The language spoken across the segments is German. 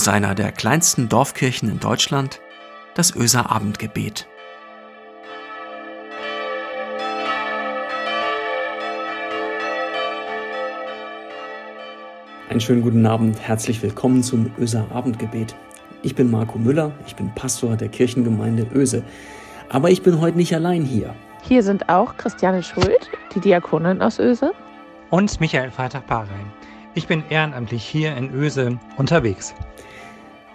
aus einer der kleinsten Dorfkirchen in Deutschland, das Öser Abendgebet. Einen schönen guten Abend, herzlich willkommen zum Öser Abendgebet. Ich bin Marco Müller, ich bin Pastor der Kirchengemeinde Öse. Aber ich bin heute nicht allein hier. Hier sind auch Christiane Schuld, die Diakonin aus Öse. Und Michael Freitag-Parein. Ich bin ehrenamtlich hier in Öse unterwegs.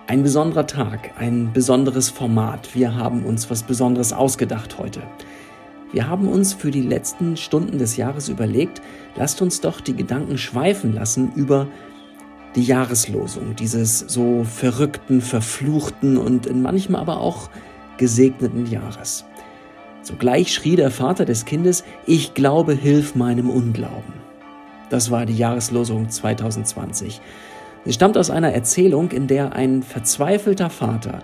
Ein besonderer Tag, ein besonderes Format. Wir haben uns was Besonderes ausgedacht heute. Wir haben uns für die letzten Stunden des Jahres überlegt, lasst uns doch die Gedanken schweifen lassen über die Jahreslosung dieses so verrückten, verfluchten und manchmal aber auch gesegneten Jahres. Sogleich schrie der Vater des Kindes, ich glaube, hilf meinem Unglauben. Das war die Jahreslosung 2020. Sie stammt aus einer Erzählung, in der ein verzweifelter Vater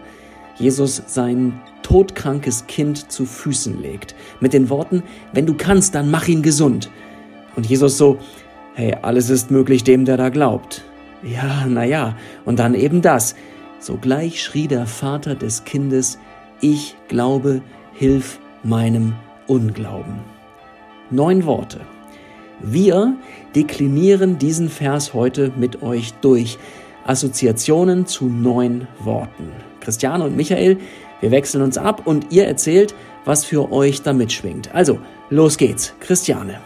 Jesus sein todkrankes Kind zu Füßen legt, mit den Worten, wenn du kannst, dann mach ihn gesund. Und Jesus so, hey, alles ist möglich dem, der da glaubt. Ja, na ja, und dann eben das. Sogleich schrie der Vater des Kindes, ich glaube, hilf meinem Unglauben. Neun Worte, wir deklinieren diesen Vers heute mit euch durch. Assoziationen zu neun Worten. Christiane und Michael, wir wechseln uns ab und ihr erzählt, was für euch da mitschwingt. Also, los geht's. Christiane.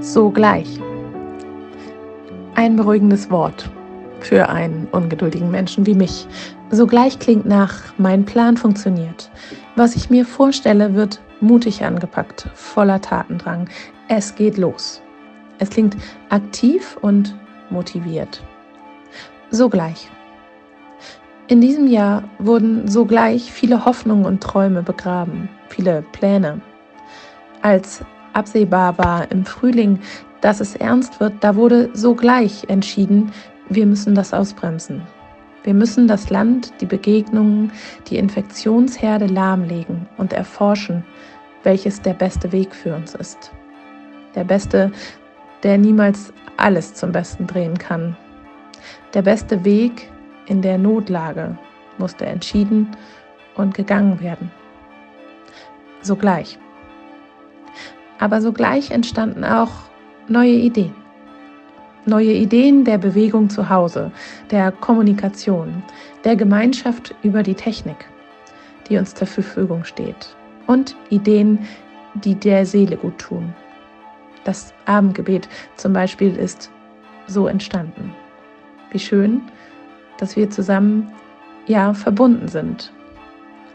Sogleich. Ein beruhigendes Wort für einen ungeduldigen Menschen wie mich. Sogleich klingt nach, mein Plan funktioniert. Was ich mir vorstelle, wird mutig angepackt, voller Tatendrang. Es geht los. Es klingt aktiv und motiviert. Sogleich. In diesem Jahr wurden sogleich viele Hoffnungen und Träume begraben, viele Pläne. Als absehbar war im Frühling, dass es ernst wird, da wurde sogleich entschieden, wir müssen das ausbremsen. Wir müssen das Land, die Begegnungen, die Infektionsherde lahmlegen und erforschen, welches der beste Weg für uns ist. Der beste, der niemals alles zum Besten drehen kann. Der beste Weg in der Notlage musste entschieden und gegangen werden. Sogleich. Aber sogleich entstanden auch neue Ideen. Neue Ideen der Bewegung zu Hause, der Kommunikation, der Gemeinschaft über die Technik, die uns zur Verfügung steht. Und Ideen, die der Seele gut tun. Das Abendgebet zum Beispiel ist so entstanden. Wie schön, dass wir zusammen ja verbunden sind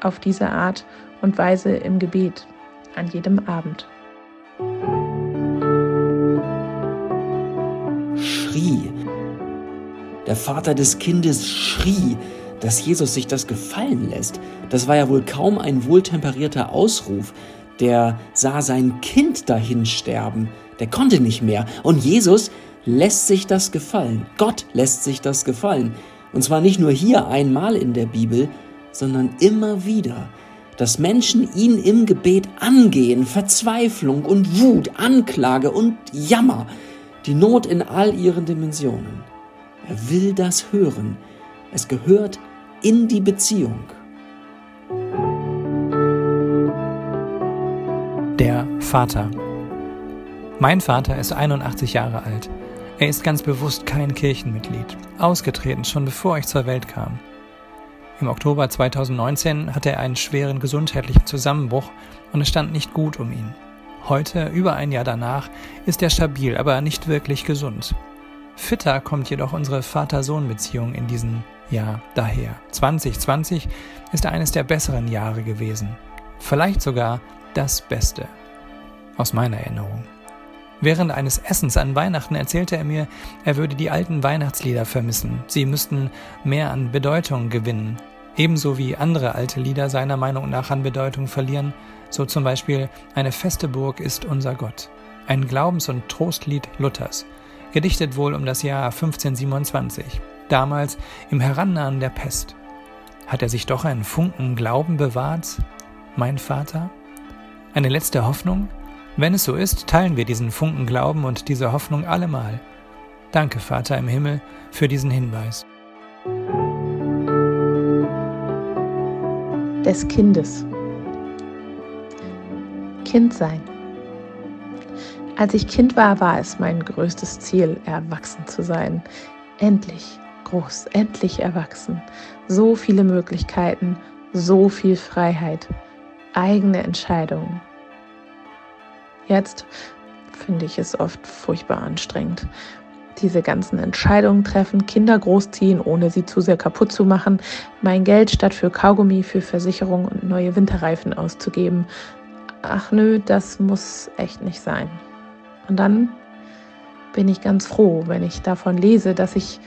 auf diese Art und Weise im Gebet an jedem Abend. Der Vater des Kindes schrie, dass Jesus sich das gefallen lässt. Das war ja wohl kaum ein wohltemperierter Ausruf. Der sah sein Kind dahin sterben. Der konnte nicht mehr. Und Jesus lässt sich das gefallen. Gott lässt sich das gefallen. Und zwar nicht nur hier einmal in der Bibel, sondern immer wieder. Dass Menschen ihn im Gebet angehen, Verzweiflung und Wut, Anklage und Jammer die Not in all ihren Dimensionen. Er will das hören. Es gehört in die Beziehung. Der Vater. Mein Vater ist 81 Jahre alt. Er ist ganz bewusst kein Kirchenmitglied, ausgetreten schon bevor ich zur Welt kam. Im Oktober 2019 hatte er einen schweren gesundheitlichen Zusammenbruch und es stand nicht gut um ihn. Heute, über ein Jahr danach, ist er stabil, aber nicht wirklich gesund. Fitter kommt jedoch unsere Vater-Sohn-Beziehung in diesem Jahr daher. 2020 ist eines der besseren Jahre gewesen. Vielleicht sogar das Beste. Aus meiner Erinnerung. Während eines Essens an Weihnachten erzählte er mir, er würde die alten Weihnachtslieder vermissen. Sie müssten mehr an Bedeutung gewinnen. Ebenso wie andere alte Lieder seiner Meinung nach an Bedeutung verlieren so zum Beispiel Eine feste Burg ist unser Gott, ein Glaubens- und Trostlied Luthers, gedichtet wohl um das Jahr 1527, damals im Herannahen der Pest. Hat er sich doch einen Funken Glauben bewahrt, mein Vater? Eine letzte Hoffnung? Wenn es so ist, teilen wir diesen Funken Glauben und diese Hoffnung allemal. Danke, Vater im Himmel, für diesen Hinweis. Des Kindes. Kind sein. Als ich Kind war, war es mein größtes Ziel, erwachsen zu sein. Endlich groß, endlich erwachsen. So viele Möglichkeiten, so viel Freiheit, eigene Entscheidungen. Jetzt finde ich es oft furchtbar anstrengend. Diese ganzen Entscheidungen treffen, Kinder großziehen, ohne sie zu sehr kaputt zu machen, mein Geld statt für Kaugummi, für Versicherung und neue Winterreifen auszugeben. Ach nö, das muss echt nicht sein. Und dann bin ich ganz froh, wenn ich davon lese, dass ich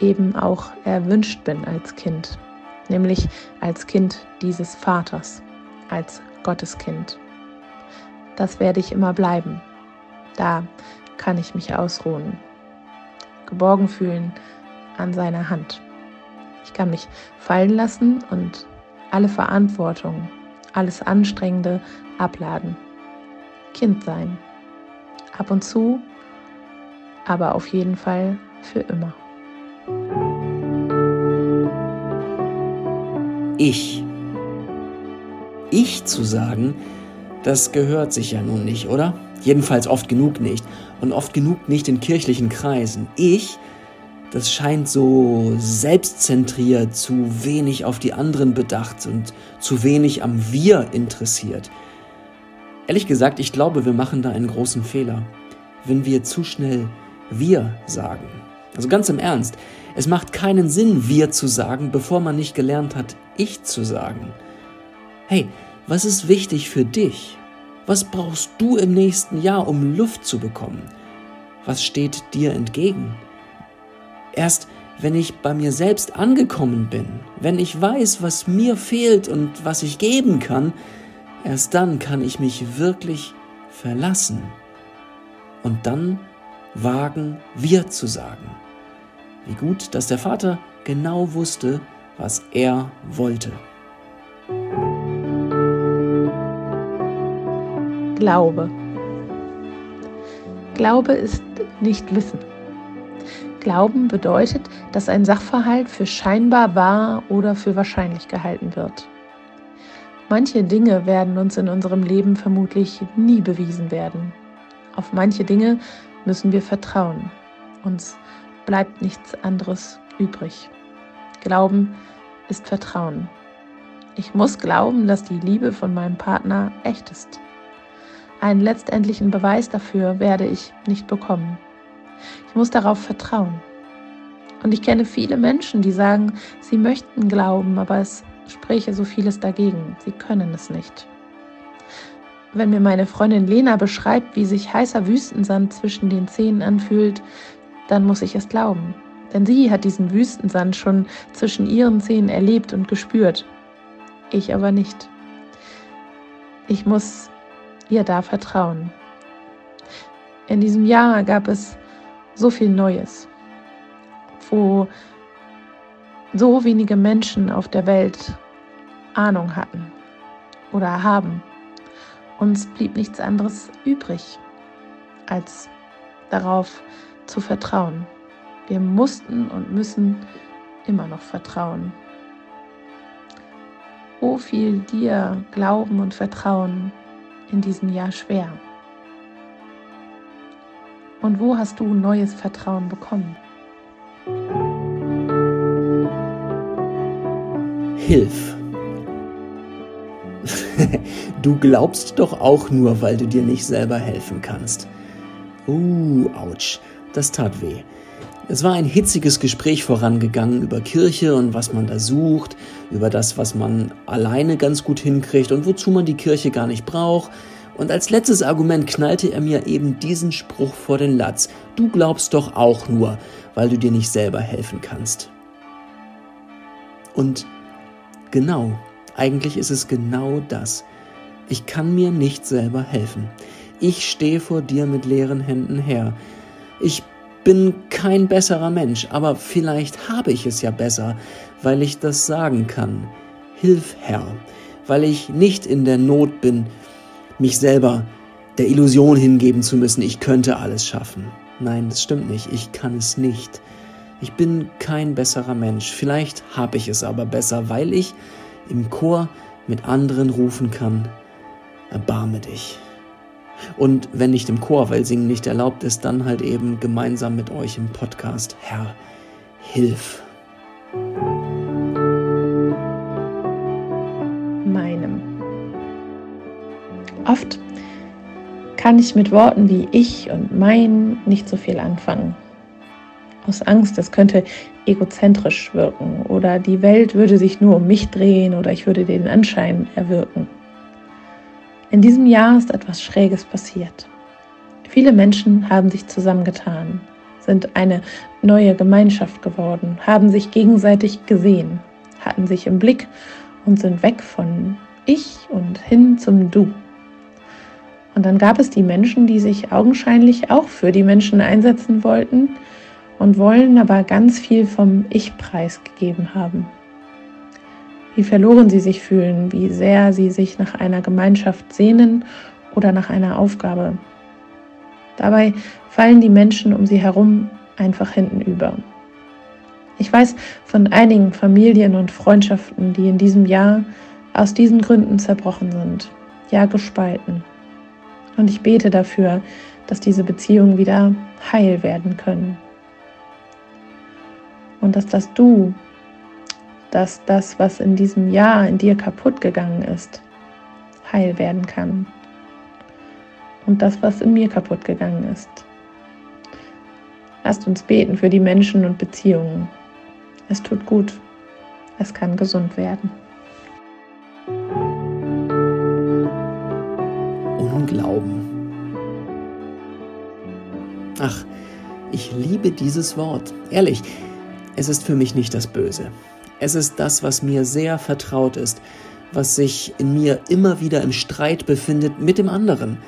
eben auch erwünscht bin als Kind, nämlich als Kind dieses Vaters, als Gotteskind. Das werde ich immer bleiben. Da kann ich mich ausruhen, geborgen fühlen an seiner Hand. Ich kann mich fallen lassen und alle Verantwortung, alles Anstrengende abladen. Kind sein. Ab und zu, aber auf jeden Fall für immer. Ich. Ich zu sagen, das gehört sich ja nun nicht, oder? Jedenfalls oft genug nicht. Und oft genug nicht in kirchlichen Kreisen. Ich, das scheint so selbstzentriert, zu wenig auf die anderen bedacht und zu wenig am Wir interessiert. Ehrlich gesagt, ich glaube, wir machen da einen großen Fehler, wenn wir zu schnell wir sagen. Also ganz im Ernst, es macht keinen Sinn, wir zu sagen, bevor man nicht gelernt hat, ich zu sagen. Hey, was ist wichtig für dich? Was brauchst du im nächsten Jahr, um Luft zu bekommen? Was steht dir entgegen? Erst wenn ich bei mir selbst angekommen bin, wenn ich weiß, was mir fehlt und was ich geben kann, erst dann kann ich mich wirklich verlassen und dann wagen, wir zu sagen. Wie gut, dass der Vater genau wusste, was er wollte. Glaube. Glaube ist nicht Wissen. Glauben bedeutet, dass ein Sachverhalt für scheinbar wahr oder für wahrscheinlich gehalten wird. Manche Dinge werden uns in unserem Leben vermutlich nie bewiesen werden. Auf manche Dinge müssen wir vertrauen. Uns bleibt nichts anderes übrig. Glauben ist Vertrauen. Ich muss glauben, dass die Liebe von meinem Partner echt ist. Einen letztendlichen Beweis dafür werde ich nicht bekommen. Ich muss darauf vertrauen. Und ich kenne viele Menschen, die sagen, sie möchten glauben, aber es spräche so vieles dagegen. Sie können es nicht. Wenn mir meine Freundin Lena beschreibt, wie sich heißer Wüstensand zwischen den Zähnen anfühlt, dann muss ich es glauben. Denn sie hat diesen Wüstensand schon zwischen ihren Zähnen erlebt und gespürt. Ich aber nicht. Ich muss ihr da vertrauen. In diesem Jahr gab es so viel Neues, wo so wenige Menschen auf der Welt Ahnung hatten oder haben. Uns blieb nichts anderes übrig, als darauf zu vertrauen. Wir mussten und müssen immer noch vertrauen. Wo fiel dir Glauben und Vertrauen in diesem Jahr schwer? Und wo hast du neues Vertrauen bekommen? Hilf. du glaubst doch auch nur, weil du dir nicht selber helfen kannst. Uh, ouch, das tat weh. Es war ein hitziges Gespräch vorangegangen über Kirche und was man da sucht, über das, was man alleine ganz gut hinkriegt und wozu man die Kirche gar nicht braucht. Und als letztes Argument knallte er mir eben diesen Spruch vor den Latz. Du glaubst doch auch nur, weil du dir nicht selber helfen kannst. Und genau, eigentlich ist es genau das. Ich kann mir nicht selber helfen. Ich stehe vor dir mit leeren Händen her. Ich bin kein besserer Mensch, aber vielleicht habe ich es ja besser, weil ich das sagen kann. Hilf, Herr, weil ich nicht in der Not bin, mich selber der Illusion hingeben zu müssen, ich könnte alles schaffen. Nein, das stimmt nicht. Ich kann es nicht. Ich bin kein besserer Mensch. Vielleicht habe ich es aber besser, weil ich im Chor mit anderen rufen kann, erbarme dich. Und wenn nicht im Chor, weil Singen nicht erlaubt ist, dann halt eben gemeinsam mit euch im Podcast. Herr, hilf. Meinem. Oft kann ich mit Worten wie ich und mein nicht so viel anfangen. Aus Angst, es könnte egozentrisch wirken oder die Welt würde sich nur um mich drehen oder ich würde den Anschein erwirken. In diesem Jahr ist etwas Schräges passiert. Viele Menschen haben sich zusammengetan, sind eine neue Gemeinschaft geworden, haben sich gegenseitig gesehen, hatten sich im Blick und sind weg von ich und hin zum Du. Und dann gab es die Menschen, die sich augenscheinlich auch für die Menschen einsetzen wollten und wollen aber ganz viel vom Ich-Preis gegeben haben. Wie verloren sie sich fühlen, wie sehr sie sich nach einer Gemeinschaft sehnen oder nach einer Aufgabe. Dabei fallen die Menschen um sie herum einfach hinten über. Ich weiß von einigen Familien und Freundschaften, die in diesem Jahr aus diesen Gründen zerbrochen sind, ja gespalten. Und ich bete dafür, dass diese Beziehungen wieder heil werden können. Und dass das Du, dass das, was in diesem Jahr in dir kaputt gegangen ist, heil werden kann. Und das, was in mir kaputt gegangen ist. Lasst uns beten für die Menschen und Beziehungen. Es tut gut. Es kann gesund werden. Unglauben. Ach, ich liebe dieses Wort. Ehrlich, es ist für mich nicht das Böse. Es ist das, was mir sehr vertraut ist, was sich in mir immer wieder im Streit befindet mit dem anderen,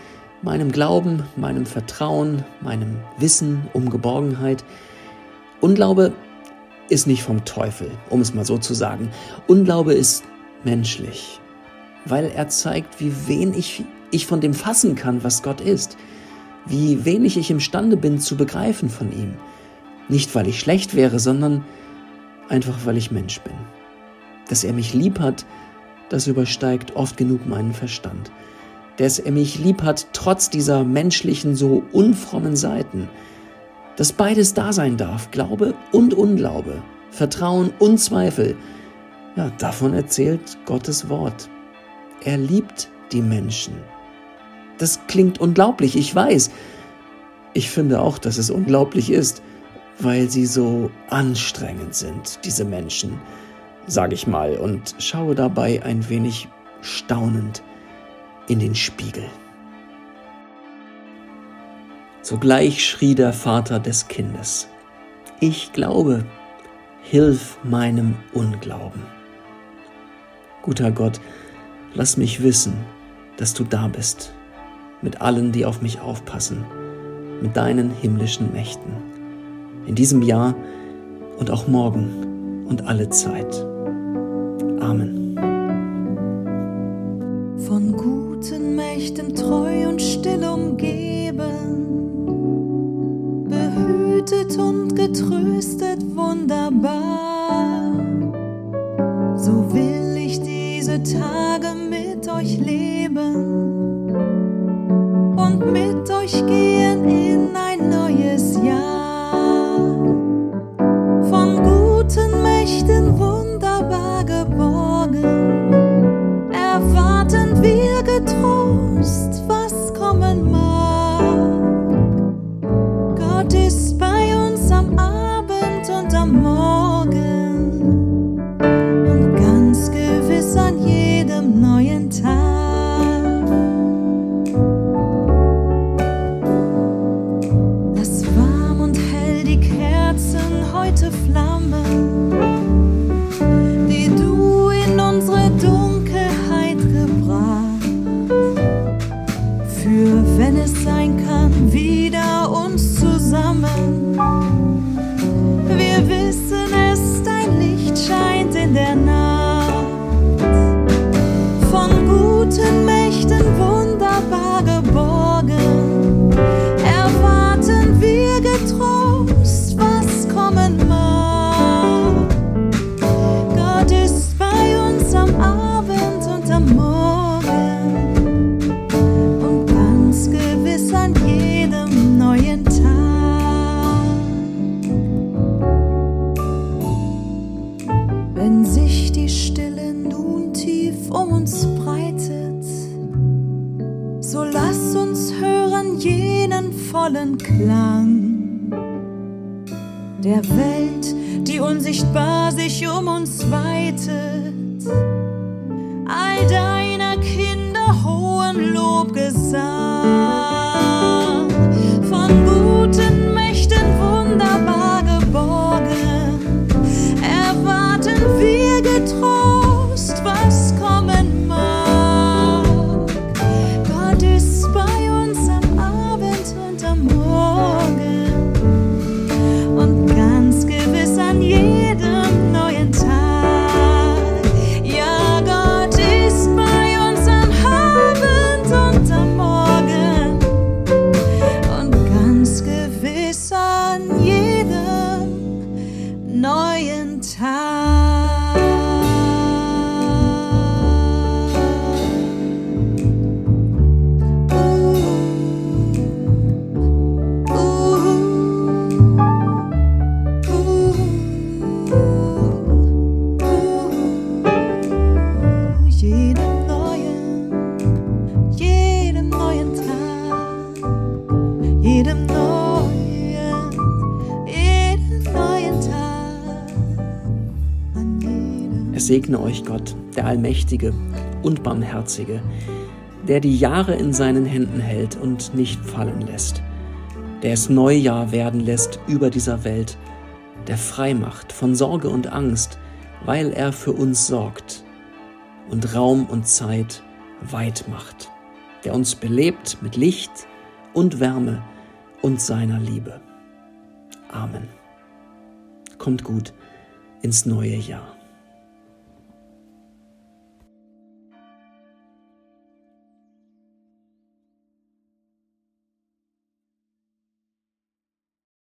meinem Glauben, meinem Vertrauen, meinem Wissen um Geborgenheit. Unglaube ist nicht vom Teufel, um es mal so zu sagen. Unglaube ist menschlich, weil er zeigt, wie wenig ich von dem fassen kann, was Gott ist, wie wenig ich imstande bin zu begreifen von ihm. Nicht, weil ich schlecht wäre, sondern einfach, weil ich Mensch bin. Dass er mich lieb hat, das übersteigt oft genug meinen Verstand. Dass er mich lieb hat, trotz dieser menschlichen, so unfrommen Seiten. Dass beides da sein darf, Glaube und Unglaube, Vertrauen und Zweifel. Ja, davon erzählt Gottes Wort. Er liebt die Menschen. Das klingt unglaublich, ich weiß. Ich finde auch, dass es unglaublich ist, weil sie so anstrengend sind, diese Menschen, sage ich mal, und schaue dabei ein wenig staunend in den Spiegel. Sogleich schrie der Vater des Kindes, ich glaube, hilf meinem Unglauben. Guter Gott, lass mich wissen, dass du da bist, mit allen, die auf mich aufpassen, mit deinen himmlischen Mächten, in diesem Jahr und auch morgen und alle Zeit. Amen. Von guten Mächten treu und still umgeben, behütet und getröstet wunderbar, so will ich diese Tage mit euch leben um uns breitet. So lass uns hören jenen vollen Klang der Welt, die unsichtbar sich um uns weitet. All deiner Kinder hohen Lobgesang von guten Mächten wunderbar. Segne euch Gott, der Allmächtige und Barmherzige, der die Jahre in seinen Händen hält und nicht fallen lässt, der es Neujahr werden lässt über dieser Welt, der frei macht von Sorge und Angst, weil er für uns sorgt und Raum und Zeit weit macht, der uns belebt mit Licht und Wärme und seiner Liebe. Amen. Kommt gut ins neue Jahr.